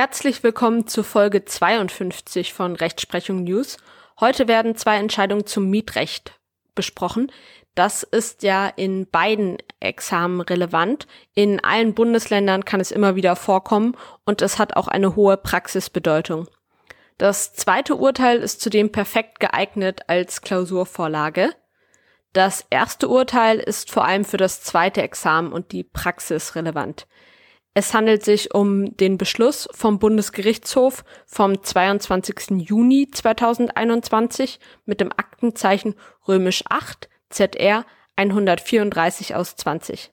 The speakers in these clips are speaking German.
Herzlich willkommen zu Folge 52 von Rechtsprechung News. Heute werden zwei Entscheidungen zum Mietrecht besprochen. Das ist ja in beiden Examen relevant. In allen Bundesländern kann es immer wieder vorkommen und es hat auch eine hohe Praxisbedeutung. Das zweite Urteil ist zudem perfekt geeignet als Klausurvorlage. Das erste Urteil ist vor allem für das zweite Examen und die Praxis relevant. Es handelt sich um den Beschluss vom Bundesgerichtshof vom 22. Juni 2021 mit dem Aktenzeichen römisch 8 ZR 134 aus 20.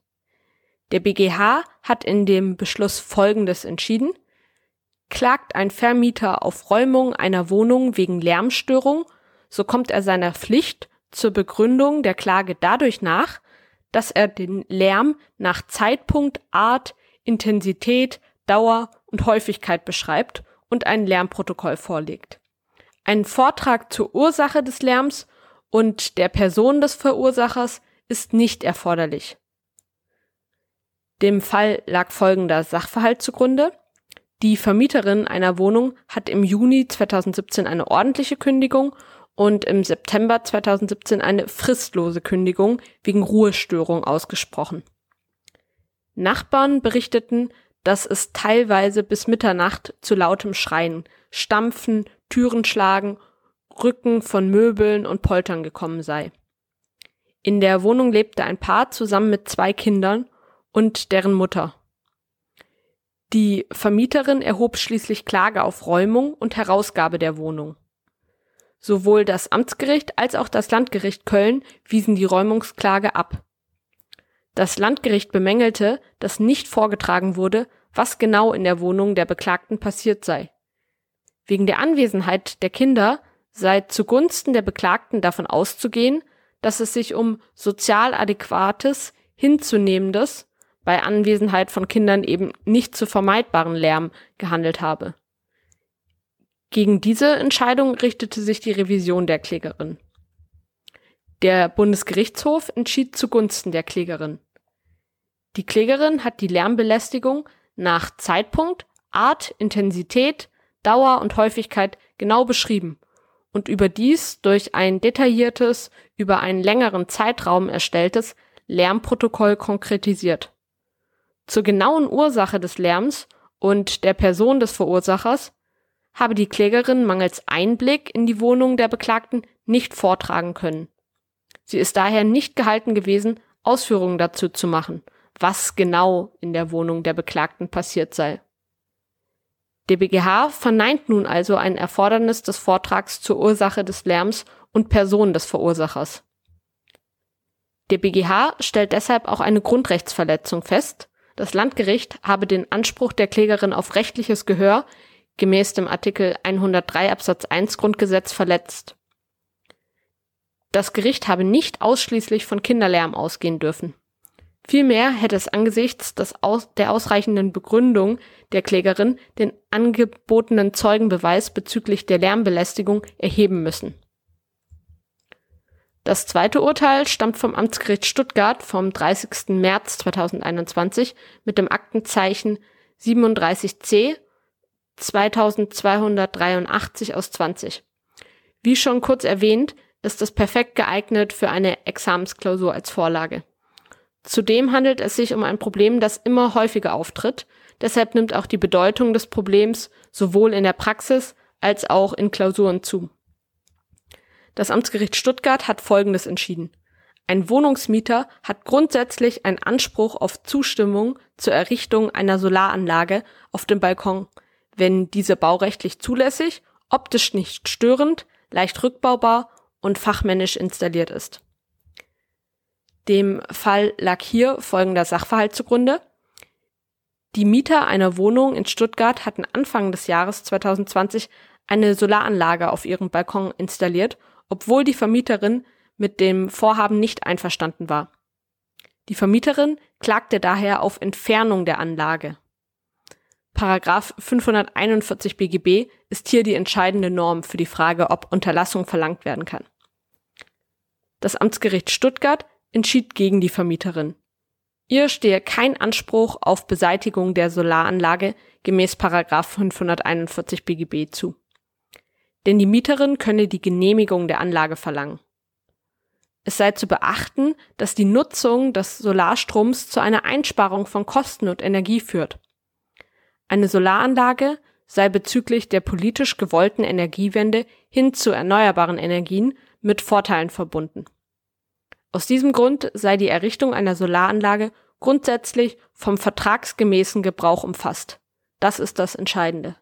Der BGH hat in dem Beschluss Folgendes entschieden. Klagt ein Vermieter auf Räumung einer Wohnung wegen Lärmstörung, so kommt er seiner Pflicht zur Begründung der Klage dadurch nach, dass er den Lärm nach Zeitpunkt, Art, Intensität, Dauer und Häufigkeit beschreibt und ein Lärmprotokoll vorlegt. Ein Vortrag zur Ursache des Lärms und der Person des Verursachers ist nicht erforderlich. Dem Fall lag folgender Sachverhalt zugrunde. Die Vermieterin einer Wohnung hat im Juni 2017 eine ordentliche Kündigung und im September 2017 eine fristlose Kündigung wegen Ruhestörung ausgesprochen. Nachbarn berichteten, dass es teilweise bis Mitternacht zu lautem Schreien, Stampfen, Türen schlagen, Rücken von Möbeln und Poltern gekommen sei. In der Wohnung lebte ein Paar zusammen mit zwei Kindern und deren Mutter. Die Vermieterin erhob schließlich Klage auf Räumung und Herausgabe der Wohnung. Sowohl das Amtsgericht als auch das Landgericht Köln wiesen die Räumungsklage ab. Das Landgericht bemängelte, dass nicht vorgetragen wurde, was genau in der Wohnung der Beklagten passiert sei. Wegen der Anwesenheit der Kinder sei zugunsten der Beklagten davon auszugehen, dass es sich um sozial adäquates, hinzunehmendes, bei Anwesenheit von Kindern eben nicht zu vermeidbaren Lärm gehandelt habe. Gegen diese Entscheidung richtete sich die Revision der Klägerin. Der Bundesgerichtshof entschied zugunsten der Klägerin. Die Klägerin hat die Lärmbelästigung nach Zeitpunkt, Art, Intensität, Dauer und Häufigkeit genau beschrieben und überdies durch ein detailliertes, über einen längeren Zeitraum erstelltes Lärmprotokoll konkretisiert. Zur genauen Ursache des Lärms und der Person des Verursachers habe die Klägerin mangels Einblick in die Wohnung der Beklagten nicht vortragen können. Sie ist daher nicht gehalten gewesen, Ausführungen dazu zu machen was genau in der Wohnung der Beklagten passiert sei. Der BGH verneint nun also ein Erfordernis des Vortrags zur Ursache des Lärms und Person des Verursachers. Der BGH stellt deshalb auch eine Grundrechtsverletzung fest. Das Landgericht habe den Anspruch der Klägerin auf rechtliches Gehör gemäß dem Artikel 103 Absatz 1 Grundgesetz verletzt. Das Gericht habe nicht ausschließlich von Kinderlärm ausgehen dürfen. Vielmehr hätte es angesichts des aus, der ausreichenden Begründung der Klägerin den angebotenen Zeugenbeweis bezüglich der Lärmbelästigung erheben müssen. Das zweite Urteil stammt vom Amtsgericht Stuttgart vom 30. März 2021 mit dem Aktenzeichen 37c 2283 aus 20. Wie schon kurz erwähnt, ist es perfekt geeignet für eine Examensklausur als Vorlage. Zudem handelt es sich um ein Problem, das immer häufiger auftritt. Deshalb nimmt auch die Bedeutung des Problems sowohl in der Praxis als auch in Klausuren zu. Das Amtsgericht Stuttgart hat Folgendes entschieden. Ein Wohnungsmieter hat grundsätzlich einen Anspruch auf Zustimmung zur Errichtung einer Solaranlage auf dem Balkon, wenn diese baurechtlich zulässig, optisch nicht störend, leicht rückbaubar und fachmännisch installiert ist. Dem Fall lag hier folgender Sachverhalt zugrunde. Die Mieter einer Wohnung in Stuttgart hatten Anfang des Jahres 2020 eine Solaranlage auf ihrem Balkon installiert, obwohl die Vermieterin mit dem Vorhaben nicht einverstanden war. Die Vermieterin klagte daher auf Entfernung der Anlage. Paragraph 541 BGB ist hier die entscheidende Norm für die Frage, ob Unterlassung verlangt werden kann. Das Amtsgericht Stuttgart entschied gegen die Vermieterin. Ihr stehe kein Anspruch auf Beseitigung der Solaranlage gemäß 541 BGB zu. Denn die Mieterin könne die Genehmigung der Anlage verlangen. Es sei zu beachten, dass die Nutzung des Solarstroms zu einer Einsparung von Kosten und Energie führt. Eine Solaranlage sei bezüglich der politisch gewollten Energiewende hin zu erneuerbaren Energien mit Vorteilen verbunden. Aus diesem Grund sei die Errichtung einer Solaranlage grundsätzlich vom vertragsgemäßen Gebrauch umfasst. Das ist das Entscheidende.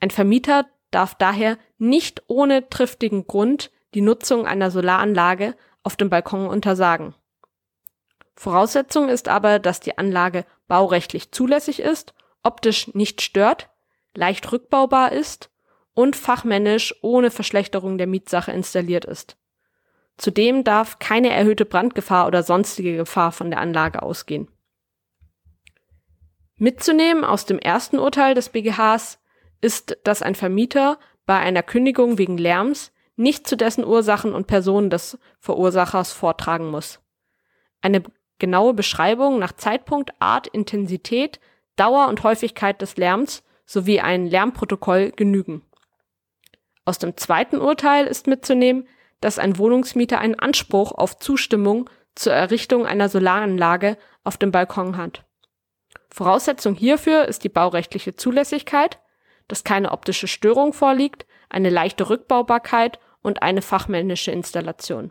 Ein Vermieter darf daher nicht ohne triftigen Grund die Nutzung einer Solaranlage auf dem Balkon untersagen. Voraussetzung ist aber, dass die Anlage baurechtlich zulässig ist, optisch nicht stört, leicht rückbaubar ist und fachmännisch ohne Verschlechterung der Mietsache installiert ist. Zudem darf keine erhöhte Brandgefahr oder sonstige Gefahr von der Anlage ausgehen. Mitzunehmen aus dem ersten Urteil des BGHs ist, dass ein Vermieter bei einer Kündigung wegen Lärms nicht zu dessen Ursachen und Personen des Verursachers vortragen muss. Eine genaue Beschreibung nach Zeitpunkt, Art, Intensität, Dauer und Häufigkeit des Lärms sowie ein Lärmprotokoll genügen. Aus dem zweiten Urteil ist mitzunehmen, dass ein Wohnungsmieter einen Anspruch auf Zustimmung zur Errichtung einer Solaranlage auf dem Balkon hat. Voraussetzung hierfür ist die baurechtliche Zulässigkeit, dass keine optische Störung vorliegt, eine leichte Rückbaubarkeit und eine fachmännische Installation.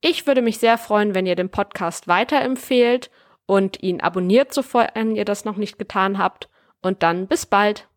Ich würde mich sehr freuen, wenn ihr den Podcast weiterempfehlt und ihn abonniert, sofern ihr das noch nicht getan habt. Und dann bis bald.